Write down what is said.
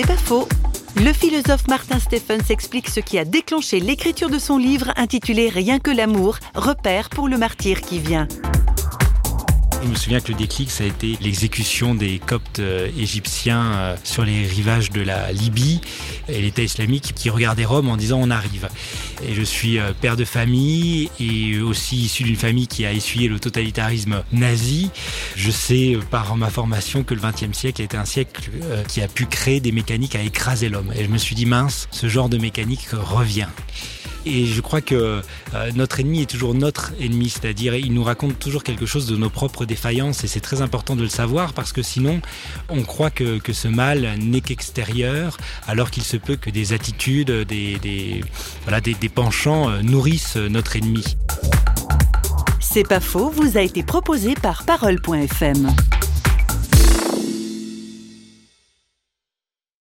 C'est pas faux. Le philosophe Martin Stephens explique ce qui a déclenché l'écriture de son livre intitulé Rien que l'amour, repère pour le martyr qui vient. Je me souviens que le déclic, ça a été l'exécution des coptes euh, égyptiens euh, sur les rivages de la Libye et l'État islamique qui regardait Rome en disant on arrive. Et je suis euh, père de famille et aussi issu d'une famille qui a essuyé le totalitarisme nazi. Je sais par ma formation que le XXe siècle a été un siècle qui a pu créer des mécaniques à écraser l'homme. Et je me suis dit mince, ce genre de mécanique revient. Et je crois que euh, notre ennemi est toujours notre ennemi, c'est-à-dire il nous raconte toujours quelque chose de nos propres défaillances et c'est très important de le savoir parce que sinon on croit que, ce mal n'est qu'extérieur alors qu'il se peut que des attitudes, des, des, penchants euh, nourrissent notre ennemi. C'est pas faux, vous a été proposé par parole.fm.